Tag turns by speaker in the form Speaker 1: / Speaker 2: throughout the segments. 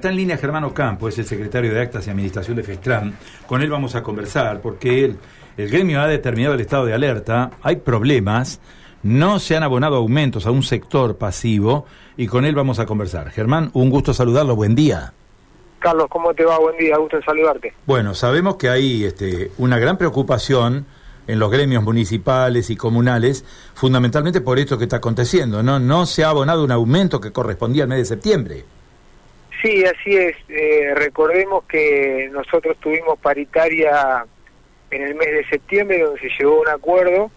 Speaker 1: Está en línea Germán Ocampo, es el secretario de Actas y Administración de FESTRAN. Con él vamos a conversar porque el, el gremio ha determinado el estado de alerta, hay problemas, no se han abonado aumentos a un sector pasivo y con él vamos a conversar. Germán, un gusto saludarlo, buen día.
Speaker 2: Carlos, ¿cómo te va? Buen día, gusto en saludarte.
Speaker 1: Bueno, sabemos que hay este, una gran preocupación en los gremios municipales y comunales, fundamentalmente por esto que está aconteciendo, ¿no? No se ha abonado un aumento que correspondía al mes de septiembre.
Speaker 2: Sí, así es. Eh, recordemos que nosotros tuvimos paritaria en el mes de septiembre, donde se llegó a un acuerdo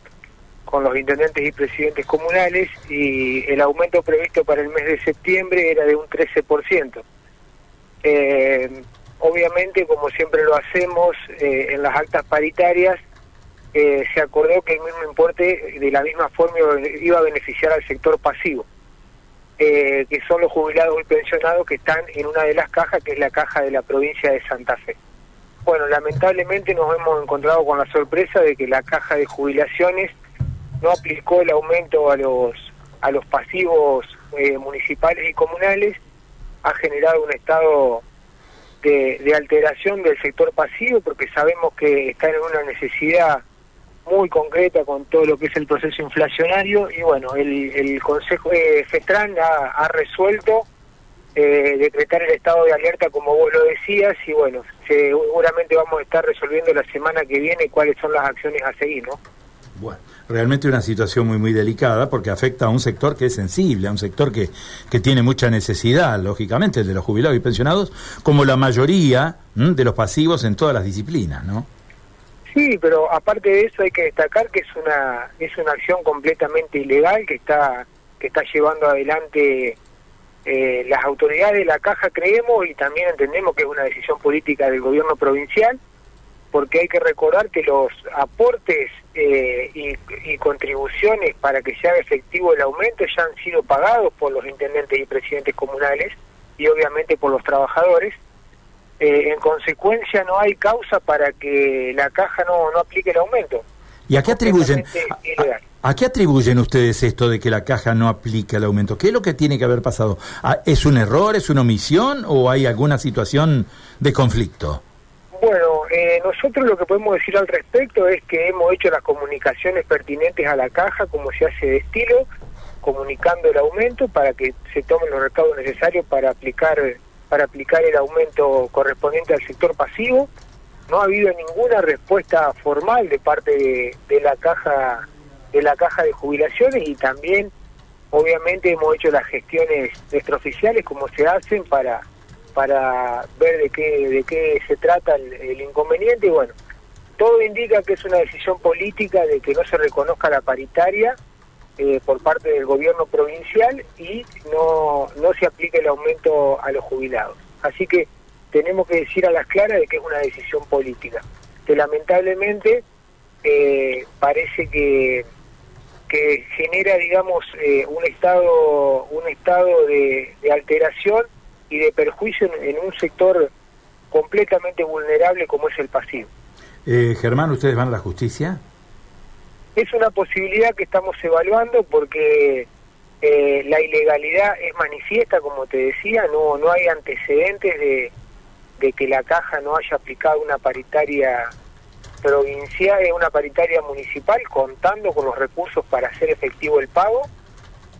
Speaker 2: con los intendentes y presidentes comunales y el aumento previsto para el mes de septiembre era de un 13%. Eh, obviamente, como siempre lo hacemos eh, en las actas paritarias, eh, se acordó que el mismo importe de la misma forma iba a beneficiar al sector pasivo. Eh, que son los jubilados y pensionados que están en una de las cajas, que es la caja de la provincia de Santa Fe. Bueno, lamentablemente nos hemos encontrado con la sorpresa de que la caja de jubilaciones no aplicó el aumento a los a los pasivos eh, municipales y comunales, ha generado un estado de, de alteración del sector pasivo porque sabemos que están en una necesidad muy concreta con todo lo que es el proceso inflacionario y bueno, el, el Consejo de FETRAN ha, ha resuelto eh, decretar el estado de alerta como vos lo decías y bueno, seguramente vamos a estar resolviendo la semana que viene cuáles son las acciones a seguir, ¿no?
Speaker 1: Bueno, realmente una situación muy muy delicada porque afecta a un sector que es sensible, a un sector que, que tiene mucha necesidad, lógicamente, el de los jubilados y pensionados, como la mayoría de los pasivos en todas las disciplinas, ¿no?
Speaker 2: Sí, pero aparte de eso hay que destacar que es una es una acción completamente ilegal que está que está llevando adelante eh, las autoridades de la caja creemos y también entendemos que es una decisión política del gobierno provincial porque hay que recordar que los aportes eh, y, y, contribuciones para que se haga efectivo el aumento ya han sido pagados por los intendentes y presidentes comunales y obviamente por los trabajadores eh, en consecuencia no hay causa para que la caja no, no aplique el aumento.
Speaker 1: ¿Y a qué atribuyen? A, a, qué atribuyen ustedes esto de que la caja no aplique el aumento? ¿Qué es lo que tiene que haber pasado? Ah, ¿Es un error, es una omisión o hay alguna situación de conflicto?
Speaker 2: Bueno, eh, nosotros lo que podemos decir al respecto es que hemos hecho las comunicaciones pertinentes a la caja como se hace de estilo, comunicando el aumento para que se tomen los recaudos necesarios para aplicar para aplicar el aumento correspondiente al sector pasivo. No ha habido ninguna respuesta formal de parte de, la caja de la caja de jubilaciones y también obviamente hemos hecho las gestiones extraoficiales como se hacen para para ver de qué de qué se trata el, el inconveniente y bueno todo indica que es una decisión política de que no se reconozca la paritaria eh, por parte del gobierno provincial y no, no se aplique el aumento a los jubilados. Así que tenemos que decir a las claras de que es una decisión política, que lamentablemente eh, parece que, que genera, digamos, eh, un estado, un estado de, de, alteración y de perjuicio en, en, un sector completamente vulnerable como es el pasivo.
Speaker 1: Eh, Germán, ¿ustedes van a la justicia?
Speaker 2: Es una posibilidad que estamos evaluando porque eh, la ilegalidad es manifiesta, como te decía, no, no hay antecedentes de, que la caja no haya aplicado una paritaria provincial, una paritaria municipal, contando con los recursos para hacer efectivo el pago.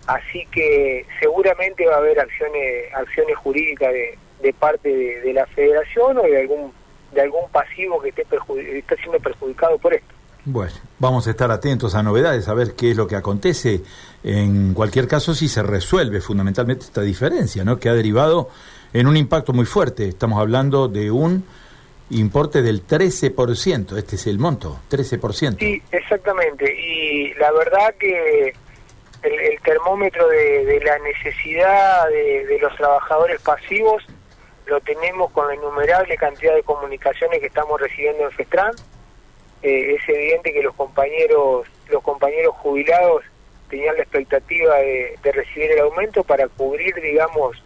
Speaker 2: Así que seguramente va a haber acciones, acciones jurídicas de, de parte de, de, la federación o de algún, de algún pasivo que esté, esté siendo perjudicado por esto.
Speaker 1: Bueno, vamos a estar atentos a novedades, a ver qué es lo que acontece. En cualquier caso, si se resuelve fundamentalmente esta diferencia, ¿no? Que ha derivado en un impacto muy fuerte. Estamos hablando de un importe del 13%. Este es el monto, 13%.
Speaker 2: Sí, exactamente. Y la verdad que el, termómetro de, de, la necesidad de, de los trabajadores pasivos lo tenemos con la innumerable cantidad de comunicaciones que estamos recibiendo en FESTRAN eh, es evidente que los compañeros los compañeros jubilados tenían la expectativa de, recibir el aumento para cubrir digamos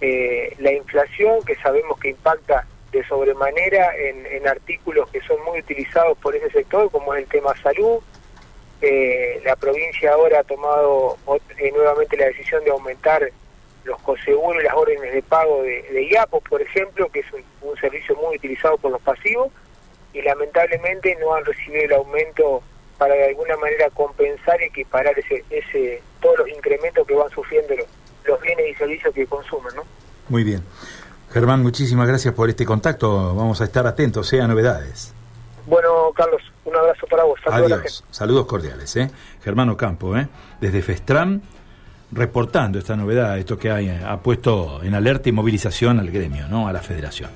Speaker 2: eh, la inflación que sabemos que impacta de sobremanera en, artículos que son muy utilizados por ese sector como es el tema salud. Eh, la provincia ahora ha tomado eh, nuevamente la decisión de aumentar los coseguros y las órdenes de pago de, de IAPOS, por ejemplo, que es un, servicio muy utilizado por los pasivos, y lamentablemente no han recibido el aumento para de alguna manera compensar y equiparar ese, ese, todos los incrementos que van sufriendo los, los bienes y servicios que consumen. ¿no?
Speaker 1: Muy bien. Germán, muchísimas gracias por este contacto. Vamos a estar atentos sea novedades.
Speaker 2: Bueno, Carlos, un abrazo para vos.
Speaker 1: Adiós. Saludos cordiales. ¿eh? Germán Ocampo, ¿eh? desde Festram reportando esta novedad, esto que hay, ha puesto en alerta y movilización al gremio, ¿no? a la federación.